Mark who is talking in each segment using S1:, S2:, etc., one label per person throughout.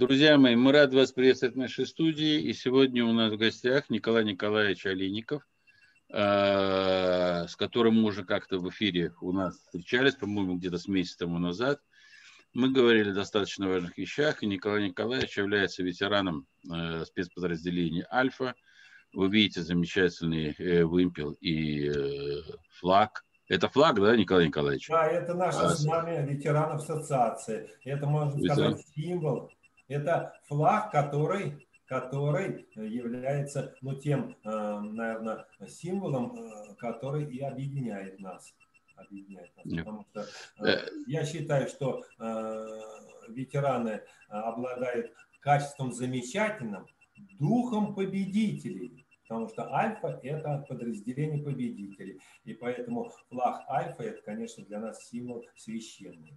S1: Друзья мои, мы рады вас приветствовать в нашей студии. И сегодня у нас в гостях Николай Николаевич Олейников, э, с которым мы уже как-то в эфире у нас встречались, по-моему, где-то с месяца тому назад. Мы говорили о достаточно важных вещах, и Николай Николаевич является ветераном э, спецподразделения «Альфа». Вы видите замечательный э, вымпел и флаг – это флаг, да, Николай Николаевич?
S2: Да, это наше а, знамя ветеранов ассоциации. Это, можно Ветеран. сказать, символ. Это флаг, который, который является ну, тем, э, наверное, символом, э, который и объединяет нас. Объединяет нас. Потому что э, я считаю, что ветераны обладают качеством замечательным, духом победителей потому что альфа – это подразделение победителей. И поэтому флаг альфа – это, конечно, для нас символ священный.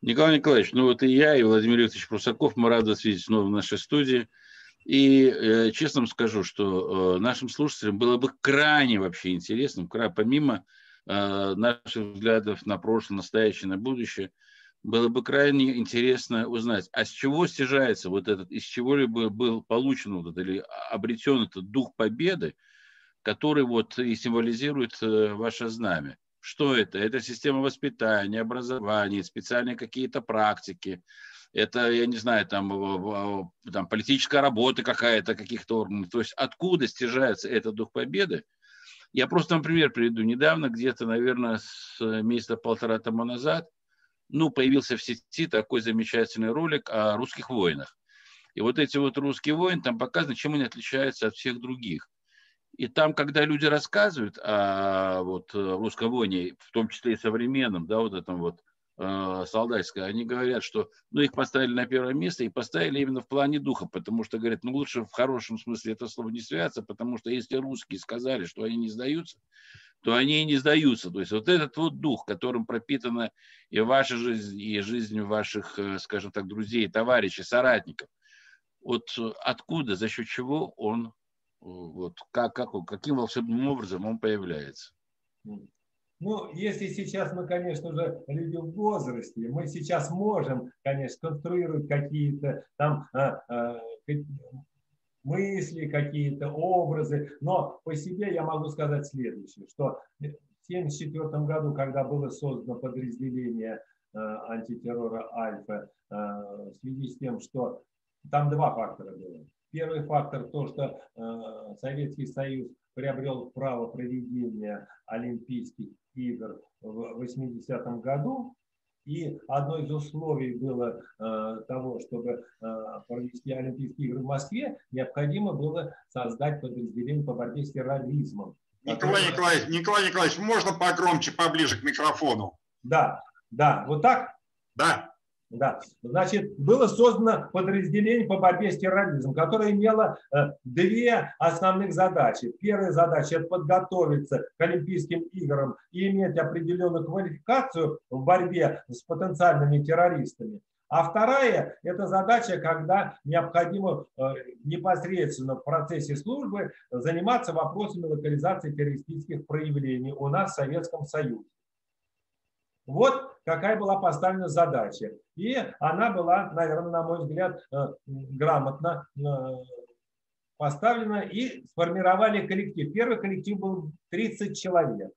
S1: Николай Николаевич, ну вот и я, и Владимир Викторович Прусаков, мы рады вас видеть снова в нашей студии. И э, честно скажу, что э, нашим слушателям было бы крайне вообще интересно, помимо э, наших взглядов на прошлое, настоящее, на будущее – было бы крайне интересно узнать, а с чего стяжается вот этот, из чего-либо был получен вот этот, или обретен этот дух победы, который вот и символизирует э, ваше знамя. Что это? Это система воспитания, образования, специальные какие-то практики, это, я не знаю, там, там политическая работа какая-то, каких-то органов. То есть откуда стяжается этот дух победы? Я просто, например, приведу. Недавно, где-то, наверное, с месяца полтора тому назад, ну, появился в сети такой замечательный ролик о русских воинах. И вот эти вот русские воины, там показано, чем они отличаются от всех других. И там, когда люди рассказывают о вот, русском воине, в том числе и современном, да, вот этом вот э, солдатское, они говорят, что ну, их поставили на первое место и поставили именно в плане духа, потому что, говорят, ну лучше в хорошем смысле это слово не связаться, потому что если русские сказали, что они не сдаются, то они и не сдаются. То есть вот этот вот дух, которым пропитана и ваша жизнь, и жизнь ваших, э, скажем так, друзей, товарищей, соратников, вот откуда, за счет чего он, э, вот как, как, каким волшебным образом он появляется?
S2: Ну, если сейчас мы, конечно же, люди в возрасте, мы сейчас можем, конечно, конструировать какие-то там а, а, мысли, какие-то образы. Но по себе я могу сказать следующее, что в 1974 году, когда было создано подразделение э, антитеррора «Альфа», э, в связи с тем, что там два фактора было. Первый фактор – то, что э, Советский Союз приобрел право проведения Олимпийских игр в 80-м году, и одно из условий было э, того, чтобы э, провести Олимпийские игры в Москве, необходимо было создать подразделение по борьбе с терроризмом.
S3: Николай которое... Николаевич, Николай Николаевич, можно погромче, поближе к микрофону?
S2: Да, да, вот так?
S3: Да.
S2: Да. Значит, было создано подразделение по борьбе с терроризмом, которое имело э, две основных задачи. Первая задача – это подготовиться к Олимпийским играм и иметь определенную квалификацию в борьбе с потенциальными террористами. А вторая – это задача, когда необходимо э, непосредственно в процессе службы заниматься вопросами локализации террористических проявлений у нас в Советском Союзе. Вот какая была поставлена задача. И она была, наверное, на мой взгляд, э, грамотно э, поставлена и сформировали коллектив. Первый коллектив был 30 человек.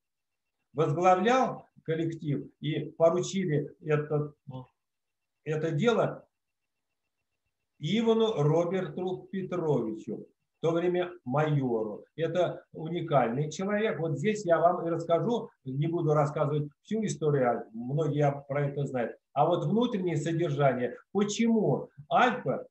S2: Возглавлял коллектив и поручили это, это дело Ивану Роберту Петровичу то время майору. Это уникальный человек. Вот здесь я вам и расскажу, не буду рассказывать всю историю, а многие про это знают. А вот внутреннее содержание, почему Альфа,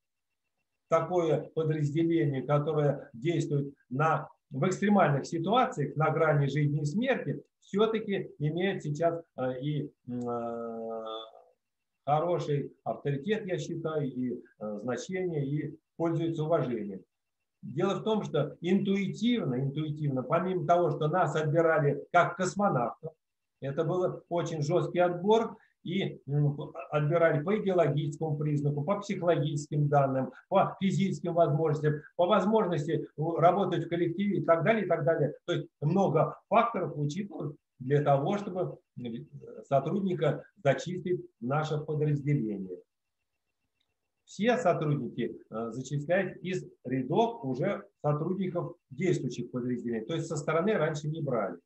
S2: такое подразделение, которое действует на, в экстремальных ситуациях, на грани жизни и смерти, все-таки имеет сейчас э, и э, хороший авторитет, я считаю, и э, значение, и пользуется уважением. Дело в том, что интуитивно, интуитивно, помимо того, что нас отбирали как космонавтов, это был очень жесткий отбор, и отбирали по идеологическому признаку, по психологическим данным, по физическим возможностям, по возможности работать в коллективе и так далее, и так далее. То есть много факторов учитывают для того, чтобы сотрудника зачислить в наше подразделение. Все сотрудники э, зачислялись из рядов уже сотрудников действующих подразделений. То есть со стороны раньше не брали.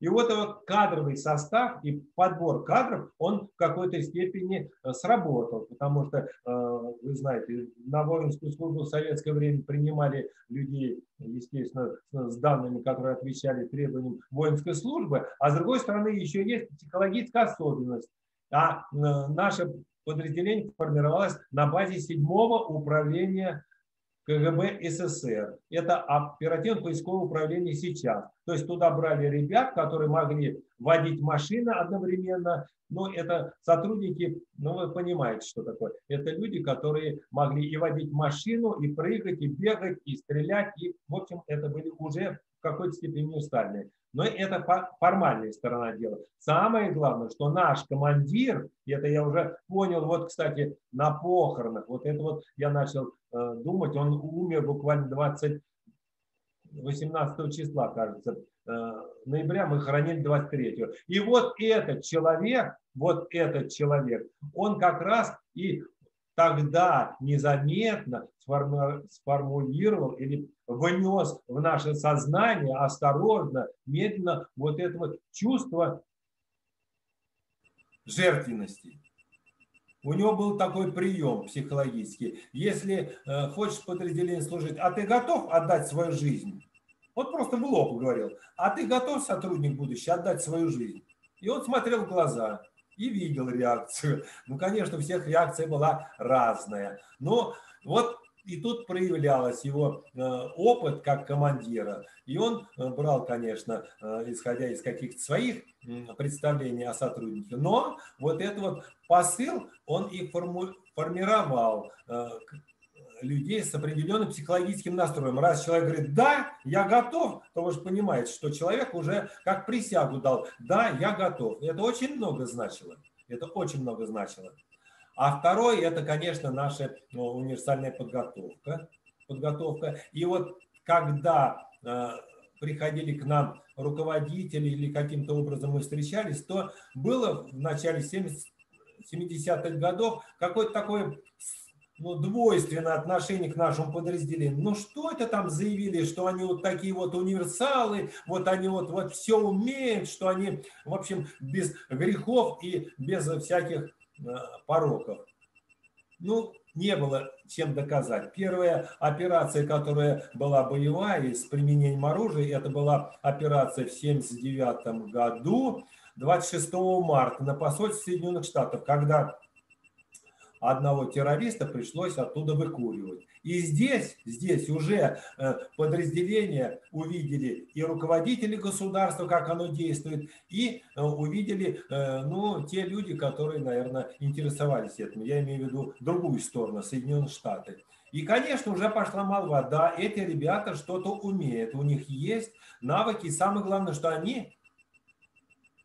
S2: И вот этот кадровый состав и подбор кадров, он в какой-то степени э, сработал, потому что, э, вы знаете, на воинскую службу в советское время принимали людей, естественно, с данными, которые отвечали требованиям воинской службы, а с другой стороны еще есть психологическая особенность. А наше подразделение формировалось на базе седьмого управления КГБ СССР. Это оперативно-поисковое управление сейчас. То есть туда брали ребят, которые могли водить машины одновременно. Но это сотрудники, ну вы понимаете, что такое. Это люди, которые могли и водить машину, и прыгать, и бегать, и стрелять. И, в общем, это были уже в какой-то степени устальные. Но это формальная сторона дела. Самое главное, что наш командир, это я уже понял, вот, кстати, на похоронах, вот это вот я начал э, думать, он умер буквально 20, 18 числа, кажется, э, ноября, мы хоронили 23. И вот этот человек, вот этот человек, он как раз и тогда незаметно сформулировал или внес в наше сознание осторожно, медленно вот это вот чувство жертвенности. У него был такой прием психологический. Если э, хочешь подразделение служить, а ты готов отдать свою жизнь? Вот просто в лоб говорил. А ты готов, сотрудник будущий, отдать свою жизнь? И он смотрел в глаза и видел реакцию. Ну, конечно, у всех реакция была разная. Но вот и тут проявлялась его э, опыт как командира. И он э, брал, конечно, э, исходя из каких-то своих представлений о сотруднике. Но вот этот вот посыл он и формировал людей с определенным психологическим настроем. Раз человек говорит «да, я готов», то вы же понимаете, что человек уже как присягу дал «да, я готов». Это очень много значило. Это очень много значило. А второй – это, конечно, наша ну, универсальная подготовка. подготовка. И вот когда э, приходили к нам руководители или каким-то образом мы встречались, то было в начале 70-х годов какое-то такое ну, двойственное отношение к нашему подразделению. Ну что это там заявили, что они вот такие вот универсалы, вот они вот, вот все умеют, что они, в общем, без грехов и без всяких э, пороков. Ну, не было чем доказать. Первая операция, которая была боевая с применением оружия, это была операция в 1979 году, 26 марта на посольстве Соединенных Штатов, когда одного террориста пришлось оттуда выкуривать. И здесь, здесь уже э, подразделения увидели и руководители государства, как оно действует, и э, увидели э, ну, те люди, которые, наверное, интересовались этим. Я имею в виду другую сторону, Соединенные Штаты. И, конечно, уже пошла молва, да, эти ребята что-то умеют, у них есть навыки, и самое главное, что они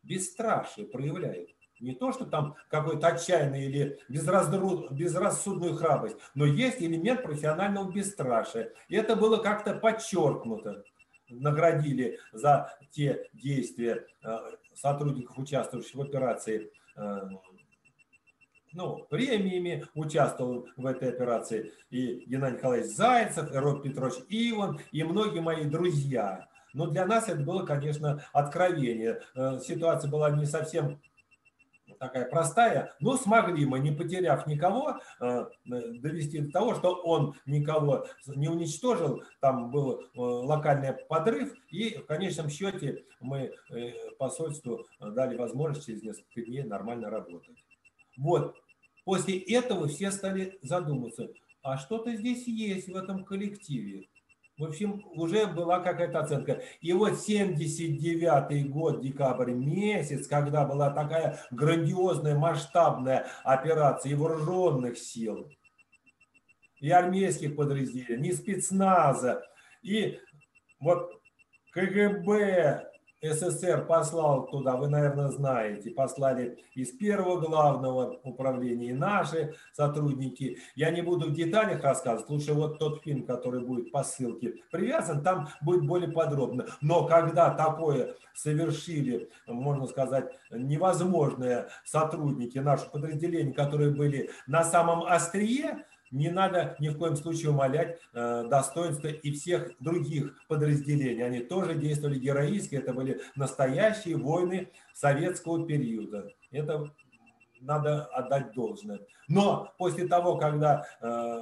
S2: бесстрашие проявляют. Не то, что там какой-то отчаянный или безрассудную храбрость, но есть элемент профессионального бесстрашия. И это было как-то подчеркнуто. Наградили за те действия э, сотрудников, участвующих в операции, э, ну, премиями участвовал в этой операции и Геннадий Николаевич Зайцев, и Род Петрович Иван, и многие мои друзья. Но для нас это было, конечно, откровение. Э, ситуация была не совсем такая простая, но смогли мы, не потеряв никого, э, довести до того, что он никого не уничтожил, там был э, локальный подрыв, и в конечном счете мы э, посольству дали возможность через несколько дней нормально работать. Вот, после этого все стали задумываться, а что-то здесь есть в этом коллективе. В общем, уже была какая-то оценка. И вот 79 год, декабрь месяц, когда была такая грандиозная, масштабная операция и вооруженных сил, и армейских подразделений, и спецназа, и вот КГБ, СССР послал туда, вы, наверное, знаете, послали из первого главного управления и наши сотрудники. Я не буду в деталях рассказывать, лучше вот тот фильм, который будет по ссылке привязан, там будет более подробно. Но когда такое совершили, можно сказать, невозможные сотрудники наших подразделений, которые были на самом острие, не надо ни в коем случае умалять э, достоинства и всех других подразделений. Они тоже действовали героически, это были настоящие войны советского периода. Это надо отдать должное. Но после того, когда э,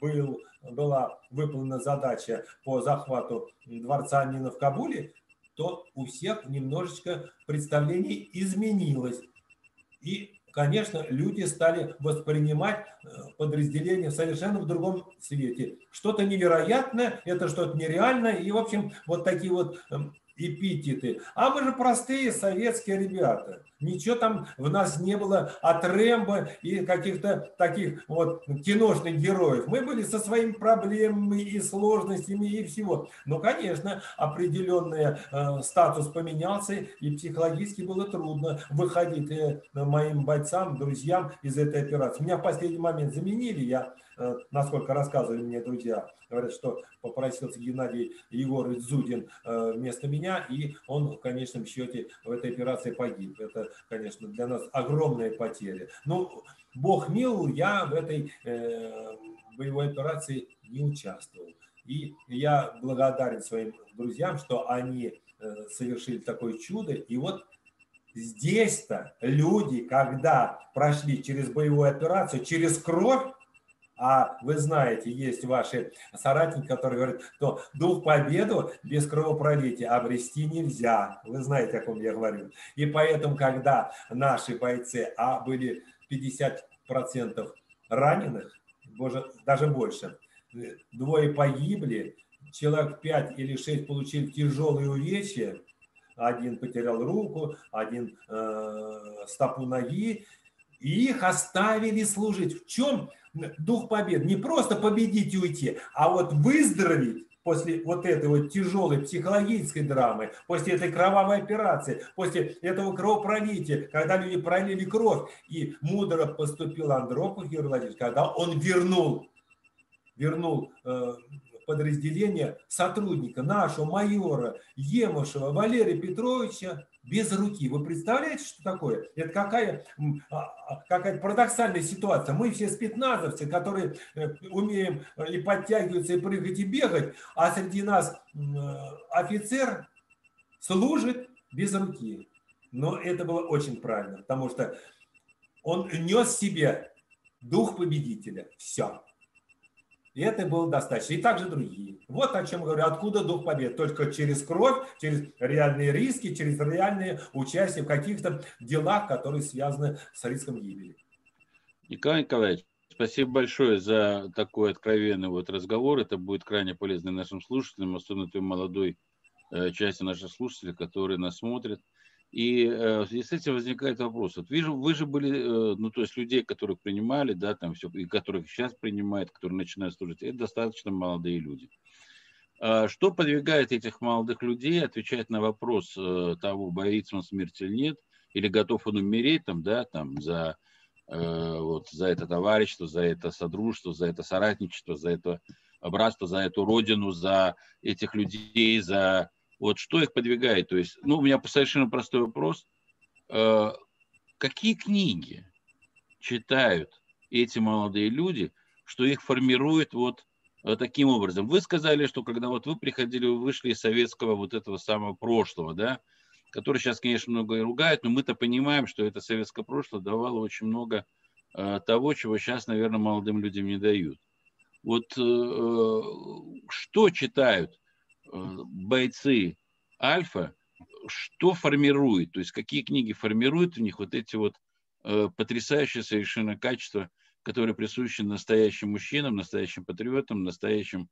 S2: был, была выполнена задача по захвату дворца Амина в Кабуле, то у всех немножечко представление изменилось. И конечно, люди стали воспринимать э, подразделение совершенно в другом свете. Что-то невероятное, это что-то нереальное, и, в общем, вот такие вот эм, эпитеты. А мы же простые советские ребята. Ничего там в нас не было от Рэмбо и каких-то таких вот киношных героев. Мы были со своими проблемами и сложностями и всего. Но, конечно, определенный э, статус поменялся, и психологически было трудно выходить э, моим бойцам, друзьям из этой операции. Меня в последний момент заменили, я насколько рассказывали мне друзья, говорят, что попросился Геннадий Егорович Зудин э, вместо меня, и он в конечном счете в этой операции погиб. Это, конечно, для нас огромная потеря. Ну, Бог мил, я в этой э, боевой операции не участвовал. И я благодарен своим друзьям, что они совершили такое чудо. И вот здесь-то люди, когда прошли через боевую операцию, через кровь, а вы знаете, есть ваши соратники, которые говорят, что дух победу без кровопролития обрести нельзя. Вы знаете, о ком я говорю. И поэтому, когда наши бойцы, а были 50% раненых, даже больше, двое погибли, человек 5 или 6 получили тяжелые увечья, один потерял руку, один э, стопу ноги, и их оставили служить. В чем дух победы? Не просто победить и уйти, а вот выздороветь после вот этой вот тяжелой психологической драмы, после этой кровавой операции, после этого кровопролития, когда люди пролили кровь, и мудро поступил Андропов Владимирович, когда он вернул, вернул э, подразделение сотрудника, нашего майора Емышева Валерия Петровича без руки. Вы представляете, что такое? Это какая, а, а, какая парадоксальная ситуация. Мы все спецназовцы, которые э, умеем э, и подтягиваться, и прыгать, и бегать, а среди нас э, офицер служит без руки. Но это было очень правильно, потому что он нес в себе дух победителя. Все. И это было достаточно. И также другие. Вот о чем говорю. Откуда дух победы? Только через кровь, через реальные риски, через реальное участие в каких-то делах, которые связаны с риском гибели.
S1: Николай Николаевич, спасибо большое за такой откровенный вот разговор. Это будет крайне полезно нашим слушателям, особенно той молодой э, части наших слушателей, которые нас смотрят. И э, в связи с этим возникает вопрос. Вот вижу, вы же были, э, ну, то есть людей, которых принимали, да, там все, и которых сейчас принимают, которые начинают служить, это достаточно молодые люди. А что подвигает этих молодых людей отвечать на вопрос э, того, боится он смерти или нет, или готов он умереть там, да, там, за, э, вот, за это товарищество, за это содружество, за это соратничество, за это братство, за эту родину, за этих людей, за вот что их подвигает? То есть, ну, у меня совершенно простой вопрос. Э, какие книги читают эти молодые люди, что их формирует вот э, таким образом? Вы сказали, что когда вот вы приходили, вы вышли из советского вот этого самого прошлого, да, который сейчас, конечно, много ругают, но мы-то понимаем, что это советское прошлое давало очень много э, того, чего сейчас, наверное, молодым людям не дают. Вот что читают Э, бойцы Альфа, что формирует, то есть какие книги формируют в них вот эти вот э, потрясающие совершенно качества, которые присущи настоящим мужчинам, настоящим патриотам, настоящим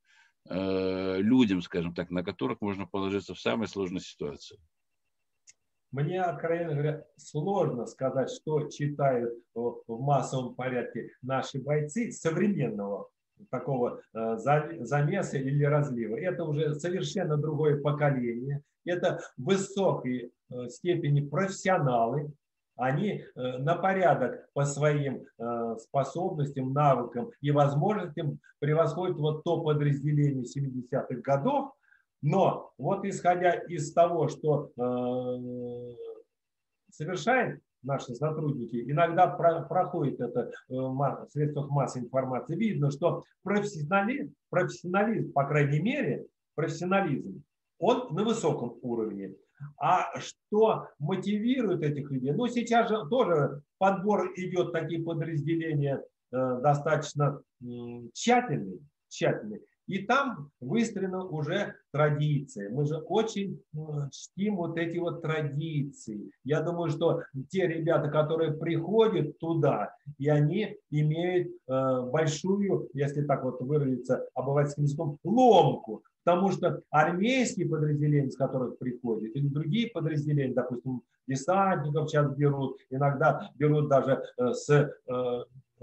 S1: э, людям, скажем так, на которых можно положиться в самой сложной ситуации.
S2: Мне, откровенно говоря, сложно сказать, что читают в массовом порядке наши бойцы современного такого э, замеса или разлива. Это уже совершенно другое поколение. Это высокой э, степени профессионалы. Они э, на порядок по своим способностям, навыкам и возможностям превосходят вот то подразделение 70-х годов. Но вот исходя из того, что совершает наши сотрудники, иногда про, проходит это в средствах массовой информации, видно, что профессионализм, профессионализм, по крайней мере, профессионализм, он на высоком уровне. А что мотивирует этих людей? Ну, сейчас же тоже подбор идет, такие подразделения э, достаточно э, тщательный, тщательный. И там выстроена уже традиция. Мы же очень э, чтим вот эти вот традиции. Я думаю, что те ребята, которые приходят туда, и они имеют э, большую, если так вот выразиться обывательским языком, ломку. Потому что армейские подразделения, с которых приходят, или другие подразделения, допустим, десантников сейчас берут, иногда берут даже э, с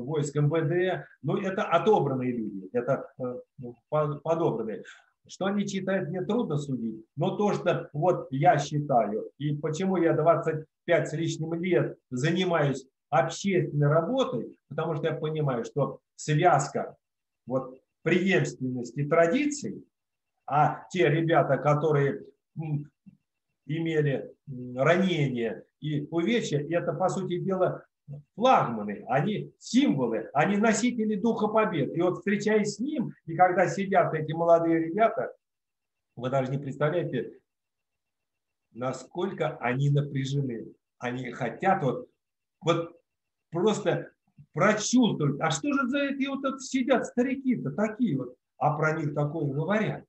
S2: войск МВД, ну это отобранные люди, это э, ну, подобранные. Что они читают, мне трудно судить, но то, что вот я считаю, и почему я 25 с лишним лет занимаюсь общественной работой, потому что я понимаю, что связка вот преемственности традиций, а те ребята, которые имели ранения и увечья, это, по сути дела, флагманы, они символы, они носители духа побед. И вот встречаясь с ним, и когда сидят эти молодые ребята, вы даже не представляете, насколько они напряжены. Они хотят вот, вот просто прочувствовать, а что же за эти вот сидят старики-то такие вот, а про них такое говорят.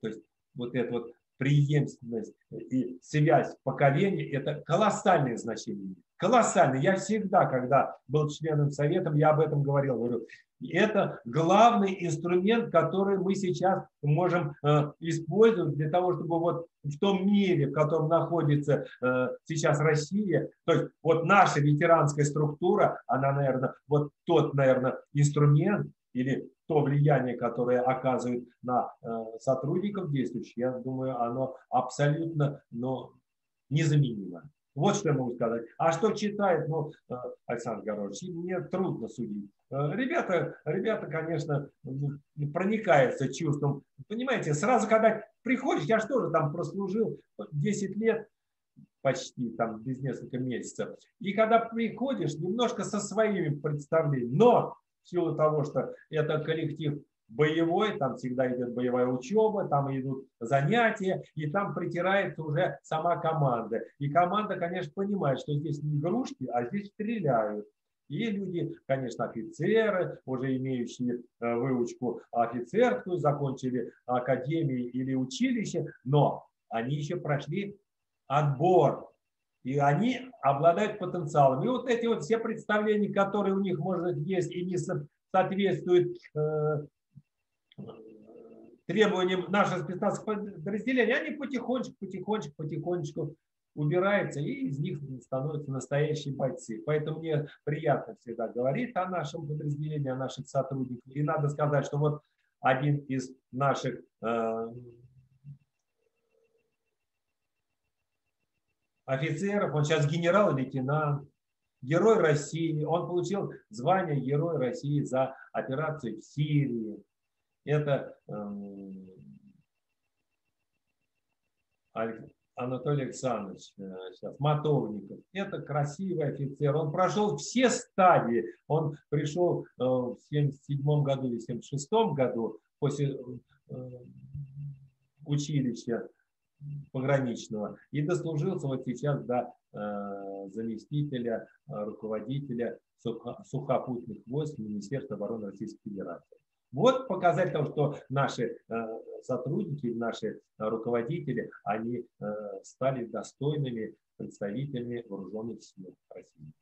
S2: То есть вот это вот преемственность и связь поколений – это колоссальное значение колоссальный. Я всегда, когда был членом Совета, я об этом говорил. Говорю, это главный инструмент, который мы сейчас можем э, использовать для того, чтобы вот в том мире, в котором находится э, сейчас Россия, то есть вот наша ветеранская структура, она, наверное, вот тот, наверное, инструмент или то влияние, которое оказывает на э, сотрудников действующих, я думаю, оно абсолютно но незаменимо. Вот что я могу сказать. А что читает, ну, э, Александр Горович, мне трудно судить. Э, ребята, ребята, конечно, ну, проникаются чувством. Понимаете, сразу, когда приходишь, я что же там прослужил 10 лет, почти там без нескольких месяцев. И когда приходишь, немножко со своими представлениями, но в силу того, что это коллектив боевой, там всегда идет боевая учеба, там идут занятия, и там притирается уже сама команда. И команда, конечно, понимает, что здесь не игрушки, а здесь стреляют. И люди, конечно, офицеры, уже имеющие э, выучку офицерскую, закончили академии или училище, но они еще прошли отбор, и они обладают потенциалом. И вот эти вот все представления, которые у них, может, есть и не соответствуют э, требованиям наших спецназовых подразделений, они потихонечку, потихонечку, потихонечку убираются, и из них становятся настоящие бойцы. Поэтому мне приятно всегда говорить о нашем подразделении, о наших сотрудниках. И надо сказать, что вот один из наших э, офицеров, он сейчас генерал-лейтенант, Герой России, он получил звание Герой России за операцию в Сирии это эм, Анатолий Александрович э, сейчас, Мотовников. Это красивый офицер. Он прошел все стадии. Он пришел э, в 77 году или 76 году после э, училища пограничного и дослужился вот сейчас до заместителя руководителя сухопутных войск Министерства обороны Российской Федерации. Вот показатель того, что наши э, сотрудники, наши руководители, они э, стали достойными представителями вооруженных сил России.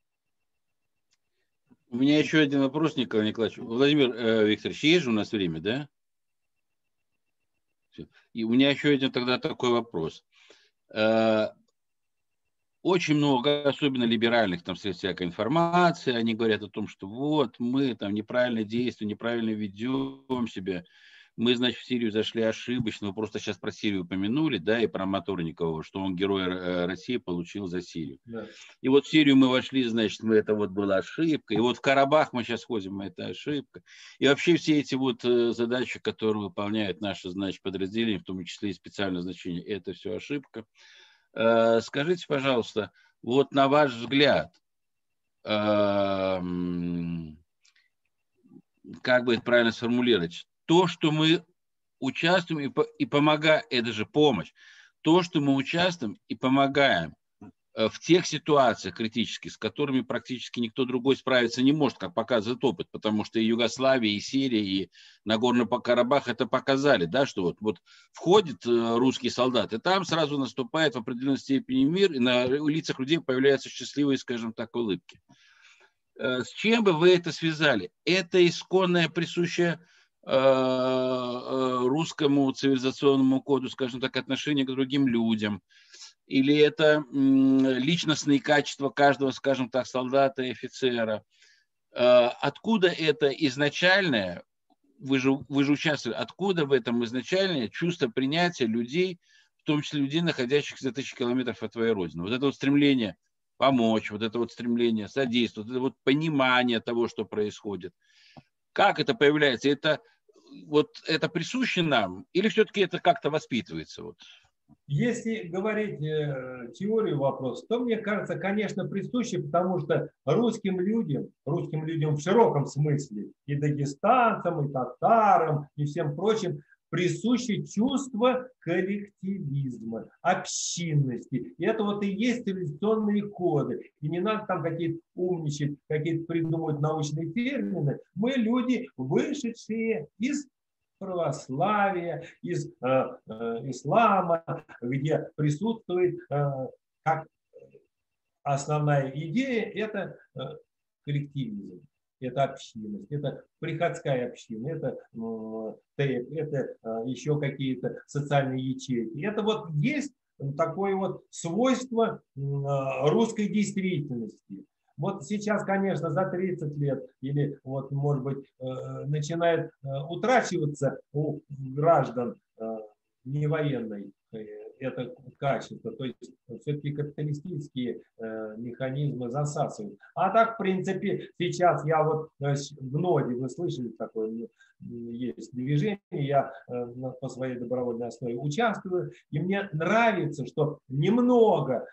S1: У меня еще один вопрос, Николай Николаевич. Владимир э, Викторович, есть же у нас время, да? И у меня еще один тогда такой вопрос. Э, очень много, особенно либеральных там средств всякой информации, они говорят о том, что вот мы там неправильно действуем, неправильно ведем себя. Мы, значит, в Сирию зашли ошибочно. Вы просто сейчас про Сирию упомянули, да, и про Моторникова, что он герой э, России получил за Сирию. Да. И вот в Сирию мы вошли, значит, мы, это вот была ошибка. И вот в Карабах мы сейчас ходим, это ошибка. И вообще все эти вот э, задачи, которые выполняют наши, значит, подразделения, в том числе и специальное значение, это все ошибка. Э, скажите, пожалуйста, вот на ваш взгляд, как бы это правильно сформулировать, то, что мы участвуем и, и помогаем, это же помощь, то, что мы участвуем и помогаем Э, в тех ситуациях критических, с которыми практически никто другой справиться не может, как показывает опыт, потому что и Югославия, и Сирия, и Нагорный Карабах это показали, да, что вот, вот входит э, русский солдат, и там сразу наступает в определенной степени мир, и на лицах людей появляются счастливые, скажем так, улыбки. Э, с чем бы вы это связали? Это исконное, присущее русскому цивилизационному коду, скажем так, отношение к другим людям – или это личностные качества каждого, скажем так, солдата и офицера. Э, откуда это изначальное, вы же, вы же участвовали, откуда в этом изначальное чувство принятия людей, в том числе людей, находящихся за тысячи километров от твоей родины. Вот это вот стремление помочь, вот это вот стремление содействовать, вот это вот понимание того, что происходит. Как это появляется? Это вот это присуще нам, или все-таки это как-то воспитывается? Вот?
S2: Если говорить э, теорию вопроса, то мне кажется, конечно, присуще, потому что русским людям, русским людям в широком смысле, и дагестанцам, и татарам, и всем прочим, присуще чувство коллективизма, общинности. И это вот и есть цивилизационные коды. И не надо там какие-то умничать, какие-то придумывать научные термины. Мы люди, вышедшие из православия, из э, э, ислама, где присутствует э, как основная идея это э, коллективизм, это общинность, это приходская община, это, э, это э, еще какие-то социальные ячейки. Это вот есть такое вот свойство э, русской действительности. Вот сейчас, конечно, за 30 лет или вот, может быть, э, начинает э, утрачиваться у граждан э, не военной это качество. То есть все-таки капиталистические механизмы засасывают. А так, в принципе, сейчас я вот в ноде, вы слышали такое, ну, есть движение, я по своей добровольной основе участвую, и мне нравится, что немного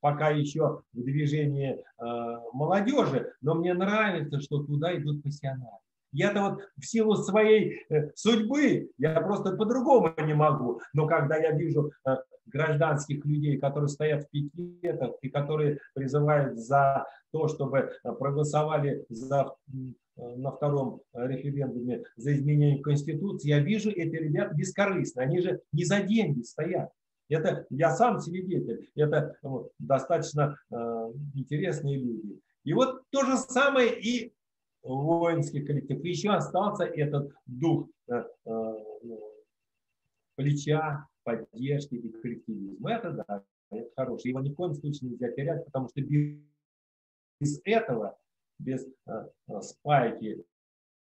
S2: пока еще в движении э, молодежи, но мне нравится, что туда идут профессионалы. Я-то вот в силу своей э, судьбы, я просто по-другому не могу. Но когда я вижу э, гражданских людей, которые стоят в пикетах и которые призывают за то, чтобы проголосовали за, на втором референдуме за изменение Конституции, я вижу эти ребята бескорыстно. Они же не за деньги стоят. Это я сам свидетель, это вот, достаточно э, интересные люди. И вот то же самое и воинский коллектив. Еще остался этот дух э, э, ну, плеча, поддержки и коллективизма. Это да, это хороший. Его ни в коем случае нельзя терять, потому что без этого, без э, спайки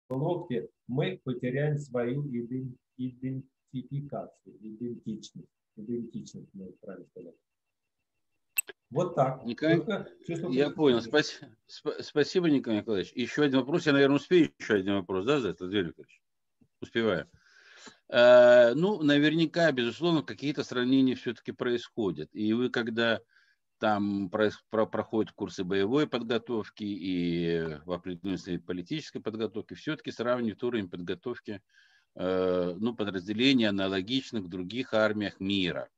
S2: в локте, мы потеряем свою идентификацию, идентичность идентичность, можно правильно сказать. Вот так.
S1: Николай, Только, я понял. Спас, спасибо, Николай Николаевич. Еще один вопрос. Я, наверное, успею еще один вопрос, да, за это, Андрей Викторович? Успеваю. Э, ну, наверняка, безусловно, какие-то сравнения все-таки происходят. И вы, когда там про, про, проходят курсы боевой подготовки и в определенной политической подготовки, все-таки сравнивают уровень подготовки Э, ну, подразделений, аналогичных в других армиях мира.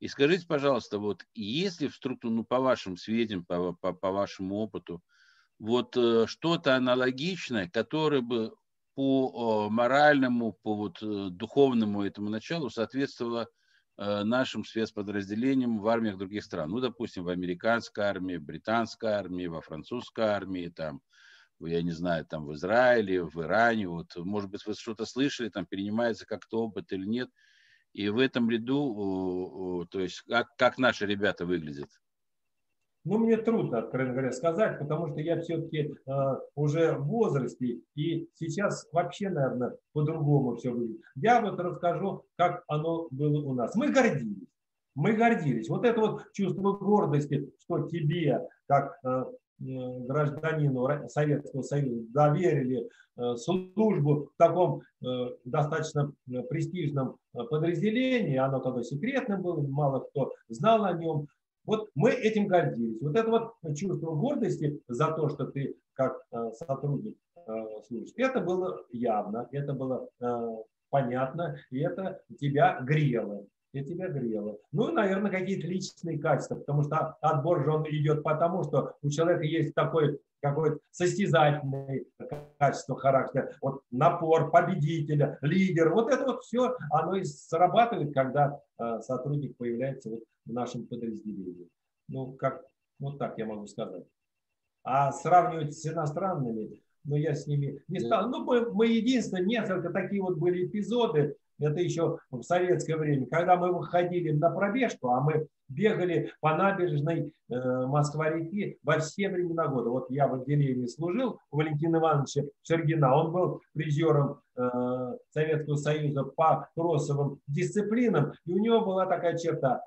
S1: И скажите, пожалуйста, вот если в структуру, ну, по вашим сведениям, по, по, по вашему опыту, вот э, что-то аналогичное, которое бы по моральному, по вот э, духовному этому началу соответствовало нашим спецподразделениям в армиях других стран. Ну, допустим, в американской армии, в британской армии, во французской армии, там, я не знаю, там в Израиле, в Иране, вот, может быть, вы что-то слышали, там перенимается как-то опыт или нет. И в этом ряду, то есть, как, как наши ребята выглядят?
S2: Ну, мне трудно, откровенно говоря, сказать, потому что я все-таки э, уже в возрасте, и сейчас вообще, наверное, по-другому все выглядит. Я вот расскажу, как оно было у нас. Мы гордились. Мы гордились. Вот это вот чувство гордости, что тебе, как Э, гражданину Советского Союза доверили э, службу в таком э, достаточно престижном подразделении, оно тогда секретным было, мало кто знал о нем, Вот мы этим гордились. Вот это вот чувство гордости за то, что ты как э, сотрудник э, служишь, это было явно, это было э, понятно, и это тебя грело. И тебя грело. Ну, и, наверное, какие-то личные качества, потому что отбор же он идет потому, что у человека есть такой какое-то состязательное качество характера, вот напор победителя, лидер, вот это вот все, оно и срабатывает, когда э, сотрудник появляется вот в нашем подразделении. Ну, как, вот так я могу сказать. А сравнивать с иностранными, ну, я с ними не стал. Ну, мы, мы единственное, несколько такие вот были эпизоды, это еще в советское время, когда мы выходили на пробежку, а мы бегали по набережной э, Москва-реки во все времена года. Вот я в отделении служил у Валентина Ивановича Шергина. Он был призером э, Советского Союза по кроссовым дисциплинам. И у него была такая черта.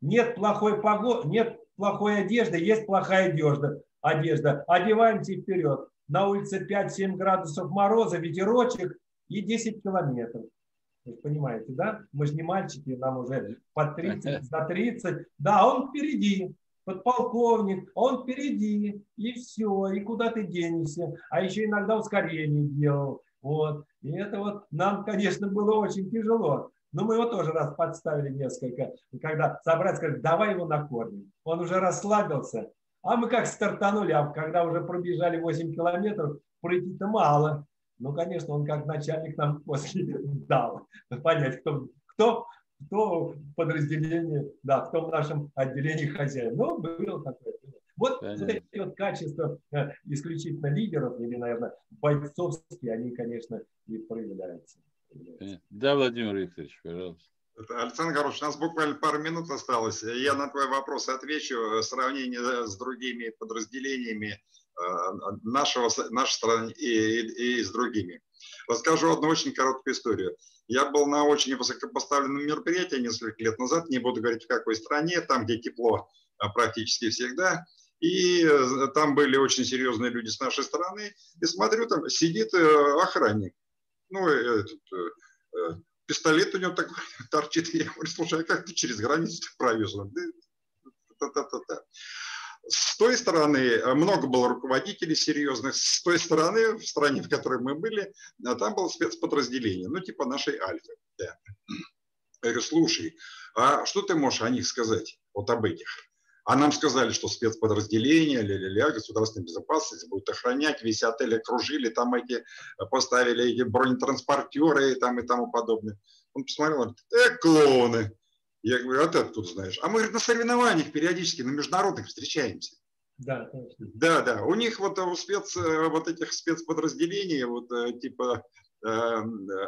S2: Нет плохой погоды, нет плохой одежды, есть плохая одежда. одежда. Одеваемся вперед. На улице 5-7 градусов мороза, ветерочек и 10 километров. Понимаете, да? Мы же не мальчики, нам уже под 30, за 30. Да, он впереди, подполковник, он впереди, и все, и куда ты денешься. А еще иногда ускорение делал. Вот. И это вот нам, конечно, было очень тяжело. Но мы его тоже раз подставили несколько, когда собрать, сказать, давай его накормим. Он уже расслабился. А мы как стартанули, а когда уже пробежали 8 километров, пройти-то мало. Ну, конечно, он как начальник нам после дал понять, кто, кто, кто в подразделении, да, кто в нашем отделении хозяин. Ну, было такое. Вот, вот эти вот качества э, исключительно лидеров или, наверное, бойцовские, они, конечно, и проявляются.
S1: Да, Владимир Викторович, пожалуйста.
S3: Александр Горович, у нас буквально пару минут осталось. Я на твой вопрос отвечу. Сравнение с другими подразделениями нашего, нашей страны и, и, и с другими. Расскажу одну очень короткую историю. Я был на очень высокопоставленном мероприятии несколько лет назад, не буду говорить в какой стране, там, где тепло а, практически всегда. И э, там были очень серьезные люди с нашей стороны. И смотрю, там сидит э, охранник. Ну, этот, пистолет у него такой торчит. Я говорю, слушай, а как ты через границу провез? С той стороны э, много было руководителей серьезных, с той стороны, в стране, в которой мы были, э, там было спецподразделение, ну типа нашей Альфы. Да. Я говорю, слушай, а что ты можешь о них сказать, вот об этих? А нам сказали, что спецподразделение, ля-ля-ля, государственная безопасность будет охранять, весь отель окружили, там эти, э, поставили эти бронетранспортеры и, там, и тому подобное. Он посмотрел, говорит, э, клоуны, я говорю, а ты откуда знаешь? А мы говорит, на соревнованиях периодически, на международных встречаемся.
S2: Да, точно.
S3: Да, да. У них вот у спец, э, вот этих спецподразделений, вот э, типа, э,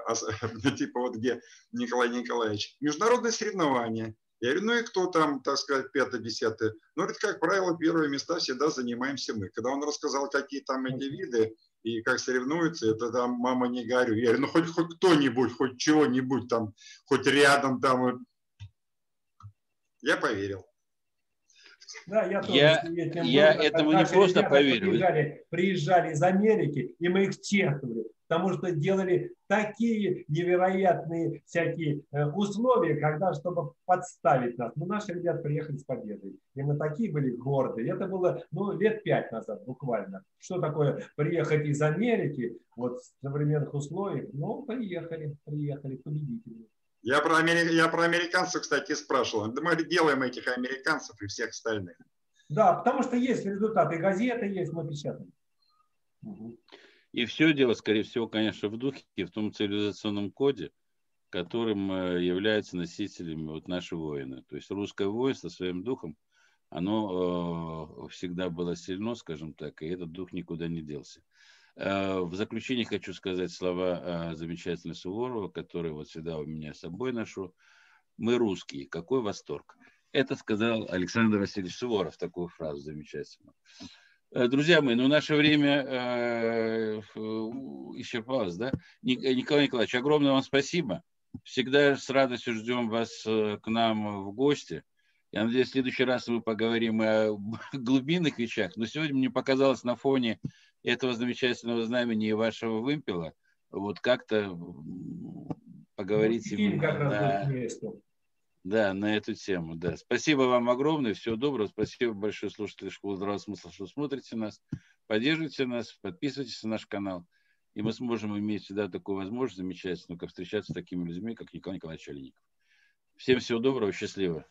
S3: типа вот где Николай Николаевич, международные соревнования. Я говорю, ну и кто там, так сказать, пятое, десятое? Ну, говорит, как правило, первые места всегда занимаемся мы. Когда он рассказал, какие там эти виды и как соревнуются, это там, мама, не горю. Я говорю, ну хоть, хоть кто-нибудь, хоть чего-нибудь там, хоть рядом там, я поверил.
S2: Да, я тоже
S1: я, я был, этому не просто поверил.
S2: Приезжали, приезжали из Америки, и мы их чествовали, потому что делали такие невероятные всякие э, условия, когда, чтобы подставить нас. Ну, наши ребята приехали с победой, и мы такие были гордые. Это было, ну, лет пять назад буквально. Что такое приехать из Америки, вот в современных условиях? Ну, приехали, приехали победители.
S3: Я про, амери... я про американцев, кстати, спрашивал. Да мы делаем этих американцев и всех остальных.
S2: Да, потому что есть результаты газеты, есть, мы печатаем.
S1: И все дело, скорее всего, конечно, в духе, в том цивилизационном коде, которым э, являются носителями вот наши воины. То есть русское воинство своим духом, оно э, всегда было сильно, скажем так, и этот дух никуда не делся. Э, в заключение хочу сказать слова э, замечательной Суворова, который вот всегда у меня с собой ношу. Мы русские, какой восторг. Это сказал Александр Васильевич Суворов, такую фразу замечательную. Э, друзья мои, ну наше время исчерпалось, да? Николай Николаевич, огромное вам спасибо. Всегда с радостью ждем вас к нам в гости. Я надеюсь, в следующий раз мы поговорим о глубинных вещах. Но сегодня мне показалось на фоне этого замечательного знамени и вашего вымпела, вот как-то поговорить
S2: ну, как на...
S1: Да, на эту тему, да. Спасибо вам огромное, всего доброго. Спасибо большое, слушатели Школы Здравого Смысла, что смотрите нас. Поддерживайте нас, подписывайтесь на наш канал. И мы сможем иметь всегда такую возможность замечательную, как встречаться с такими людьми, как Николай Николаевич Олейников. Всем всего доброго, счастливо.